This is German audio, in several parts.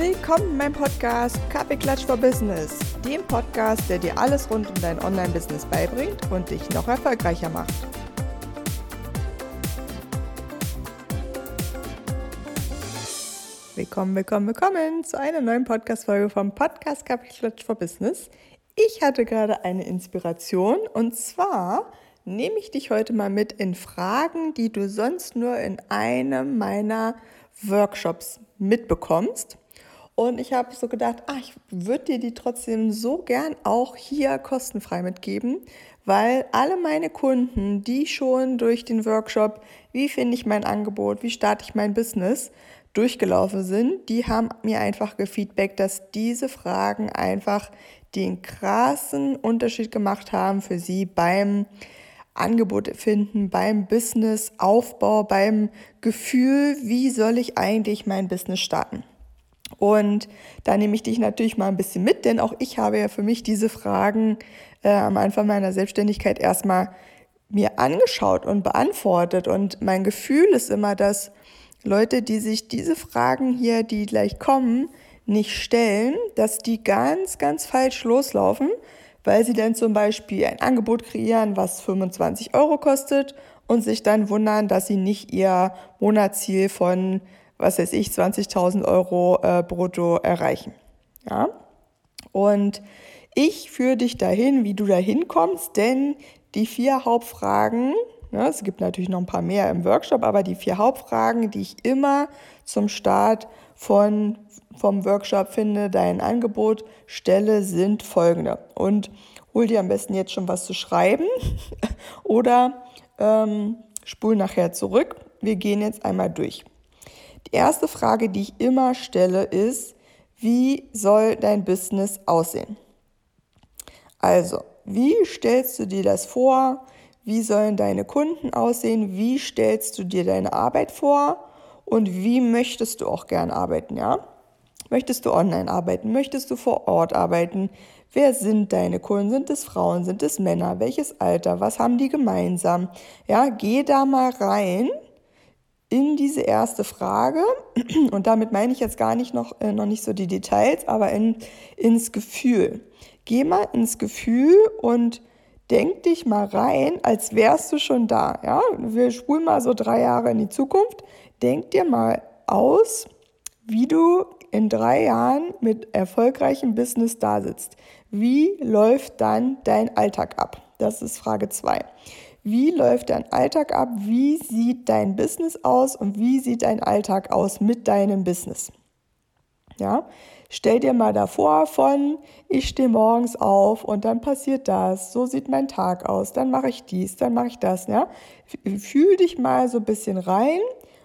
Willkommen in meinem Podcast Kaffeeklatsch for Business, dem Podcast, der dir alles rund um dein Online-Business beibringt und dich noch erfolgreicher macht. Willkommen, willkommen, willkommen zu einer neuen Podcast-Folge vom Podcast Kaffeeklatsch for Business. Ich hatte gerade eine Inspiration und zwar nehme ich dich heute mal mit in Fragen, die du sonst nur in einem meiner Workshops mitbekommst. Und ich habe so gedacht, ach, ich würde dir die trotzdem so gern auch hier kostenfrei mitgeben, weil alle meine Kunden, die schon durch den Workshop, wie finde ich mein Angebot, wie starte ich mein Business, durchgelaufen sind, die haben mir einfach gefeedbackt, dass diese Fragen einfach den krassen Unterschied gemacht haben für sie beim Angebot finden, beim Business-Aufbau, beim Gefühl, wie soll ich eigentlich mein Business starten. Und da nehme ich dich natürlich mal ein bisschen mit, denn auch ich habe ja für mich diese Fragen äh, am Anfang meiner Selbstständigkeit erstmal mir angeschaut und beantwortet. Und mein Gefühl ist immer, dass Leute, die sich diese Fragen hier, die gleich kommen, nicht stellen, dass die ganz, ganz falsch loslaufen, weil sie dann zum Beispiel ein Angebot kreieren, was 25 Euro kostet und sich dann wundern, dass sie nicht ihr Monatsziel von was weiß ich, 20.000 Euro äh, brutto erreichen. Ja? Und ich führe dich dahin, wie du dahin kommst, denn die vier Hauptfragen, ne, es gibt natürlich noch ein paar mehr im Workshop, aber die vier Hauptfragen, die ich immer zum Start von, vom Workshop finde, dein Angebot stelle, sind folgende. Und hol dir am besten jetzt schon was zu schreiben oder ähm, spul nachher zurück. Wir gehen jetzt einmal durch. Die erste Frage, die ich immer stelle, ist, wie soll dein Business aussehen? Also, wie stellst du dir das vor? Wie sollen deine Kunden aussehen? Wie stellst du dir deine Arbeit vor? Und wie möchtest du auch gern arbeiten, ja? Möchtest du online arbeiten? Möchtest du vor Ort arbeiten? Wer sind deine Kunden? Sind es Frauen? Sind es Männer? Welches Alter? Was haben die gemeinsam? Ja, geh da mal rein in diese erste Frage, und damit meine ich jetzt gar nicht noch, äh, noch nicht so die Details, aber in, ins Gefühl. Geh mal ins Gefühl und denk dich mal rein, als wärst du schon da. Ja? Wir spulen mal so drei Jahre in die Zukunft. Denk dir mal aus, wie du in drei Jahren mit erfolgreichem Business da sitzt. Wie läuft dann dein Alltag ab? Das ist Frage zwei. Wie läuft dein Alltag ab? Wie sieht dein Business aus und wie sieht dein Alltag aus mit deinem Business? Ja, stell dir mal davor von, ich stehe morgens auf und dann passiert das, so sieht mein Tag aus, dann mache ich dies, dann mache ich das, ja. Fühl dich mal so ein bisschen rein,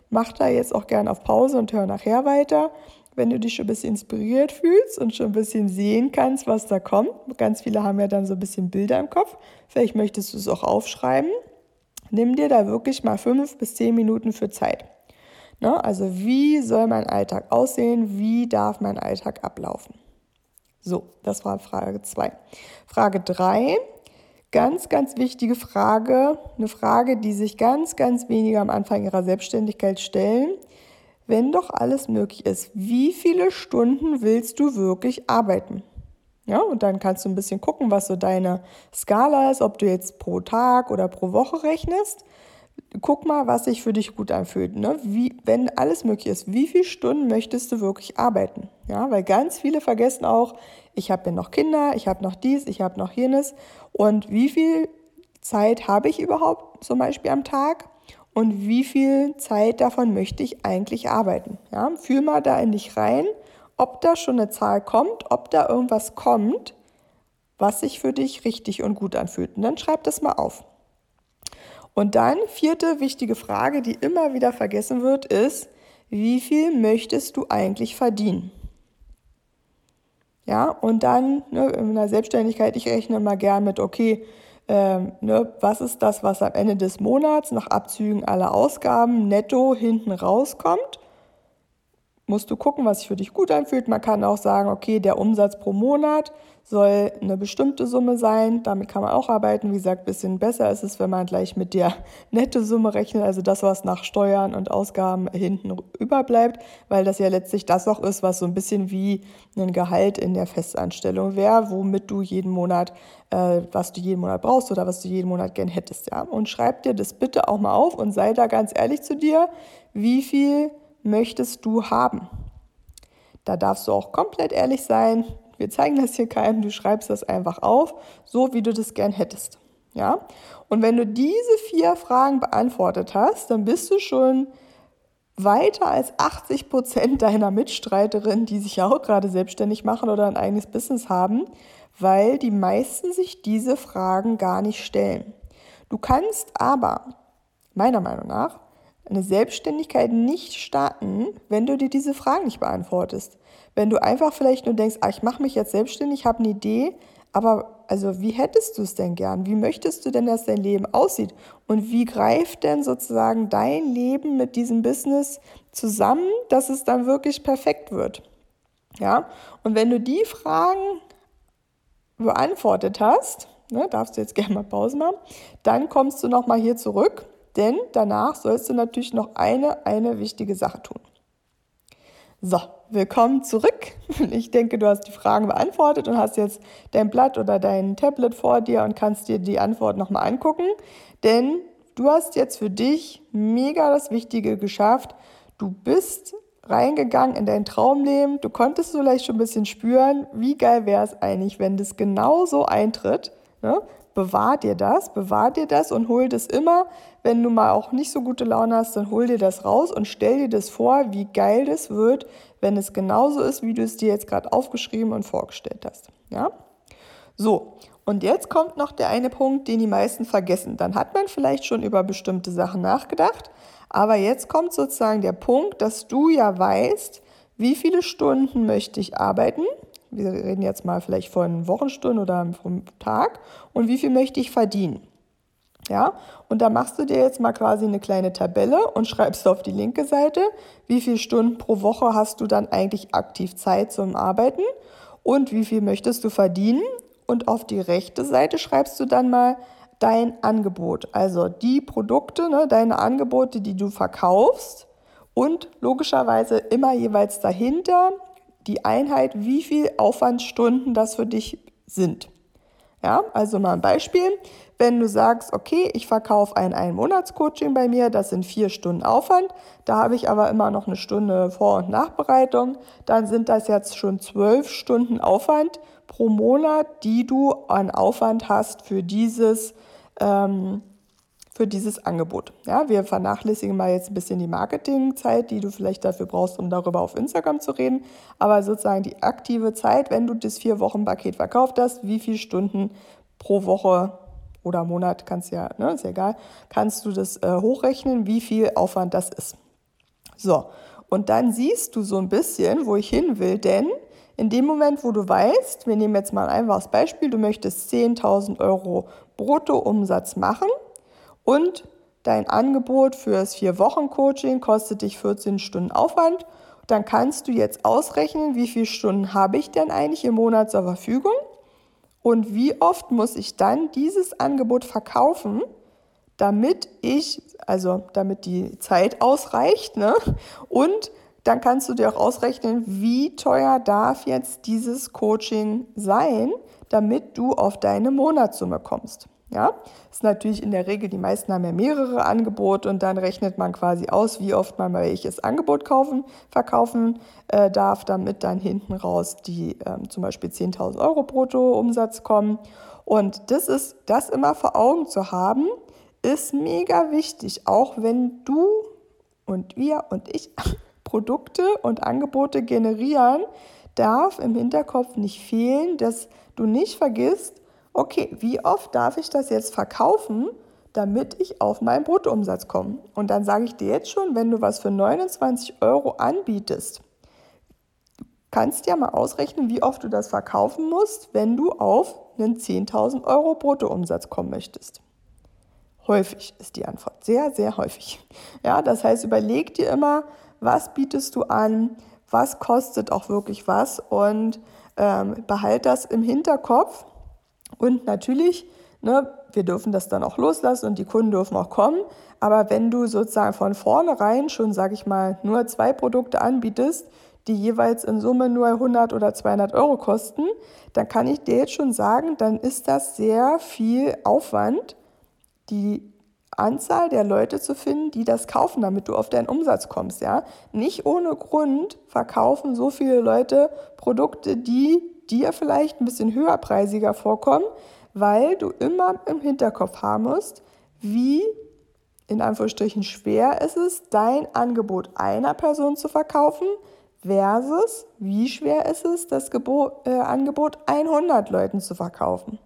mach da jetzt auch gern auf Pause und hör nachher weiter wenn du dich schon ein bisschen inspiriert fühlst und schon ein bisschen sehen kannst, was da kommt. Ganz viele haben ja dann so ein bisschen Bilder im Kopf. Vielleicht möchtest du es auch aufschreiben. Nimm dir da wirklich mal fünf bis zehn Minuten für Zeit. Ne? Also wie soll mein Alltag aussehen? Wie darf mein Alltag ablaufen? So, das war Frage zwei. Frage drei, ganz, ganz wichtige Frage. Eine Frage, die sich ganz, ganz wenige am Anfang ihrer Selbstständigkeit stellen wenn doch alles möglich ist, wie viele Stunden willst du wirklich arbeiten? Ja, und dann kannst du ein bisschen gucken, was so deine Skala ist, ob du jetzt pro Tag oder pro Woche rechnest. Guck mal, was sich für dich gut anfühlt. Ne? Wie, wenn alles möglich ist, wie viele Stunden möchtest du wirklich arbeiten? Ja, weil ganz viele vergessen auch, ich habe ja noch Kinder, ich habe noch dies, ich habe noch jenes. Und wie viel Zeit habe ich überhaupt zum Beispiel am Tag? Und wie viel Zeit davon möchte ich eigentlich arbeiten. Ja, fühl mal da in dich rein, ob da schon eine Zahl kommt, ob da irgendwas kommt, was sich für dich richtig und gut anfühlt. Und dann schreib das mal auf. Und dann vierte wichtige Frage, die immer wieder vergessen wird, ist, wie viel möchtest du eigentlich verdienen? Ja, und dann ne, in der Selbstständigkeit, ich rechne mal gern mit, okay, ähm, ne, was ist das, was am Ende des Monats nach Abzügen aller Ausgaben netto hinten rauskommt. Musst du gucken, was sich für dich gut anfühlt. Man kann auch sagen, okay, der Umsatz pro Monat soll eine bestimmte Summe sein. Damit kann man auch arbeiten. Wie gesagt, ein bisschen besser ist es, wenn man gleich mit der nette Summe rechnet, also das, was nach Steuern und Ausgaben hinten überbleibt, weil das ja letztlich das auch ist, was so ein bisschen wie ein Gehalt in der Festanstellung wäre, womit du jeden Monat, äh, was du jeden Monat brauchst oder was du jeden Monat gern hättest. Ja? Und schreib dir das bitte auch mal auf und sei da ganz ehrlich zu dir, wie viel möchtest du haben? Da darfst du auch komplett ehrlich sein. Wir zeigen das hier keinem, du schreibst das einfach auf, so wie du das gern hättest. Ja? Und wenn du diese vier Fragen beantwortet hast, dann bist du schon weiter als 80 Prozent deiner Mitstreiterinnen, die sich ja auch gerade selbstständig machen oder ein eigenes Business haben, weil die meisten sich diese Fragen gar nicht stellen. Du kannst aber, meiner Meinung nach, eine Selbstständigkeit nicht starten, wenn du dir diese Fragen nicht beantwortest. Wenn du einfach vielleicht nur denkst, ah, ich mache mich jetzt selbstständig, habe eine Idee, aber also wie hättest du es denn gern? Wie möchtest du denn, dass dein Leben aussieht? Und wie greift denn sozusagen dein Leben mit diesem Business zusammen, dass es dann wirklich perfekt wird? Ja? Und wenn du die Fragen beantwortet hast, ne, darfst du jetzt gerne mal Pause machen, dann kommst du nochmal hier zurück denn danach sollst du natürlich noch eine, eine wichtige Sache tun. So, willkommen zurück. Ich denke, du hast die Fragen beantwortet und hast jetzt dein Blatt oder dein Tablet vor dir und kannst dir die Antwort nochmal angucken. Denn du hast jetzt für dich mega das Wichtige geschafft. Du bist reingegangen in dein Traumleben. Du konntest vielleicht schon ein bisschen spüren, wie geil wäre es eigentlich, wenn das genau so eintritt. Ne? Bewahr dir das, bewahr dir das und hol das immer, wenn du mal auch nicht so gute Laune hast, dann hol dir das raus und stell dir das vor, wie geil das wird, wenn es genauso ist, wie du es dir jetzt gerade aufgeschrieben und vorgestellt hast. Ja? So, und jetzt kommt noch der eine Punkt, den die meisten vergessen. Dann hat man vielleicht schon über bestimmte Sachen nachgedacht, aber jetzt kommt sozusagen der Punkt, dass du ja weißt, wie viele Stunden möchte ich arbeiten, wir reden jetzt mal vielleicht von Wochenstunden oder vom Tag und wie viel möchte ich verdienen. Ja, und da machst du dir jetzt mal quasi eine kleine Tabelle und schreibst auf die linke Seite, wie viele Stunden pro Woche hast du dann eigentlich aktiv Zeit zum Arbeiten und wie viel möchtest du verdienen. Und auf die rechte Seite schreibst du dann mal dein Angebot, also die Produkte, ne, deine Angebote, die du verkaufst und logischerweise immer jeweils dahinter die Einheit, wie viel Aufwandstunden das für dich sind. Ja, also mal ein Beispiel. Wenn du sagst, okay, ich verkaufe ein Ein-Monats-Coaching bei mir, das sind vier Stunden Aufwand, da habe ich aber immer noch eine Stunde Vor- und Nachbereitung, dann sind das jetzt schon zwölf Stunden Aufwand pro Monat, die du an Aufwand hast für dieses ähm, für dieses Angebot. Ja, wir vernachlässigen mal jetzt ein bisschen die Marketingzeit, die du vielleicht dafür brauchst, um darüber auf Instagram zu reden. Aber sozusagen die aktive Zeit, wenn du das vier Wochen Paket verkauft hast, wie viele Stunden pro Woche oder Monat kannst ja, ne, ist ja egal, kannst du das äh, hochrechnen, wie viel Aufwand das ist. So, und dann siehst du so ein bisschen, wo ich hin will, denn in dem Moment, wo du weißt, wir nehmen jetzt mal ein einfaches Beispiel, du möchtest 10.000 Euro Bruttoumsatz machen, und dein Angebot fürs Vier-Wochen-Coaching kostet dich 14 Stunden Aufwand. Dann kannst du jetzt ausrechnen, wie viele Stunden habe ich denn eigentlich im Monat zur Verfügung und wie oft muss ich dann dieses Angebot verkaufen, damit ich, also damit die Zeit ausreicht, ne? Und dann kannst du dir auch ausrechnen, wie teuer darf jetzt dieses Coaching sein, damit du auf deine Monatssumme kommst. Ja, ist natürlich in der Regel, die meisten haben ja mehrere Angebote und dann rechnet man quasi aus, wie oft man welches Angebot kaufen, verkaufen äh, darf, damit dann hinten raus die ähm, zum Beispiel 10.000 Euro brutto Umsatz kommen. Und das ist, das immer vor Augen zu haben, ist mega wichtig, auch wenn du und wir und ich Produkte und Angebote generieren, darf im Hinterkopf nicht fehlen, dass du nicht vergisst, okay, wie oft darf ich das jetzt verkaufen, damit ich auf meinen Bruttoumsatz komme? Und dann sage ich dir jetzt schon, wenn du was für 29 Euro anbietest, kannst ja mal ausrechnen, wie oft du das verkaufen musst, wenn du auf einen 10.000 Euro Bruttoumsatz kommen möchtest. Häufig ist die Antwort, sehr, sehr häufig. Ja, das heißt, überleg dir immer, was bietest du an, was kostet auch wirklich was und ähm, behalt das im Hinterkopf und natürlich, ne, wir dürfen das dann auch loslassen und die Kunden dürfen auch kommen. Aber wenn du sozusagen von vornherein schon, sage ich mal, nur zwei Produkte anbietest, die jeweils in Summe nur 100 oder 200 Euro kosten, dann kann ich dir jetzt schon sagen, dann ist das sehr viel Aufwand, die Anzahl der Leute zu finden, die das kaufen, damit du auf deinen Umsatz kommst. Ja? Nicht ohne Grund verkaufen so viele Leute Produkte, die dir vielleicht ein bisschen höherpreisiger vorkommen, weil du immer im Hinterkopf haben musst, wie in Anführungsstrichen schwer ist es, dein Angebot einer Person zu verkaufen versus wie schwer ist es, das Gebo äh, Angebot 100 Leuten zu verkaufen.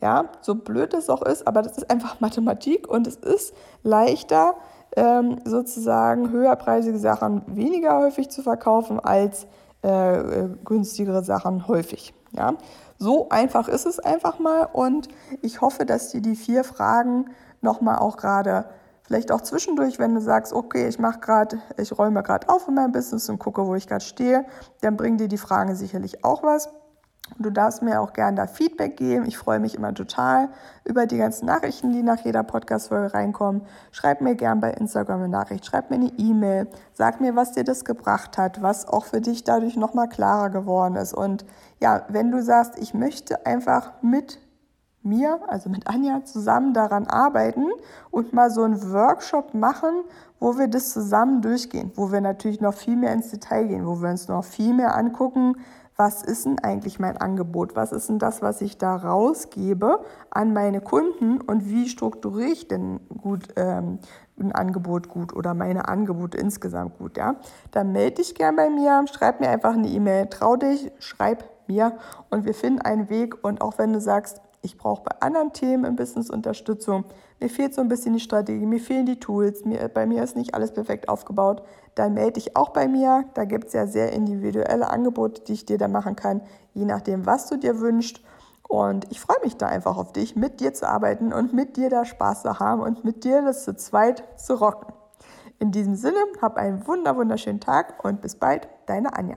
Ja, so blöd es auch ist, aber das ist einfach Mathematik und es ist leichter, ähm, sozusagen höherpreisige Sachen weniger häufig zu verkaufen als äh, äh, günstigere Sachen häufig. Ja, so einfach ist es einfach mal und ich hoffe, dass dir die vier Fragen nochmal auch gerade vielleicht auch zwischendurch, wenn du sagst, okay, ich mache gerade, ich räume gerade auf in meinem Business und gucke, wo ich gerade stehe, dann bringen dir die Fragen sicherlich auch was. Du darfst mir auch gerne da Feedback geben. Ich freue mich immer total über die ganzen Nachrichten, die nach jeder Podcast-Folge reinkommen. Schreib mir gerne bei Instagram eine Nachricht, schreib mir eine E-Mail, sag mir, was dir das gebracht hat, was auch für dich dadurch nochmal klarer geworden ist. Und ja, wenn du sagst, ich möchte einfach mit mir, also mit Anja, zusammen daran arbeiten und mal so einen Workshop machen, wo wir das zusammen durchgehen, wo wir natürlich noch viel mehr ins Detail gehen, wo wir uns noch viel mehr angucken, was ist denn eigentlich mein Angebot? Was ist denn das, was ich da rausgebe an meine Kunden und wie strukturiere ich denn gut ähm, ein Angebot gut oder meine Angebote insgesamt gut? Ja? Dann melde dich gern bei mir, schreib mir einfach eine E-Mail, trau dich, schreib mir und wir finden einen Weg. Und auch wenn du sagst, ich brauche bei anderen Themen im Business Unterstützung, mir fehlt so ein bisschen die Strategie, mir fehlen die Tools, mir, bei mir ist nicht alles perfekt aufgebaut, dann melde dich auch bei mir. Da gibt es ja sehr individuelle Angebote, die ich dir da machen kann, je nachdem, was du dir wünschst. Und ich freue mich da einfach auf dich, mit dir zu arbeiten und mit dir da Spaß zu haben und mit dir das zu zweit zu rocken. In diesem Sinne, hab einen wunder wunderschönen Tag und bis bald, deine Anja.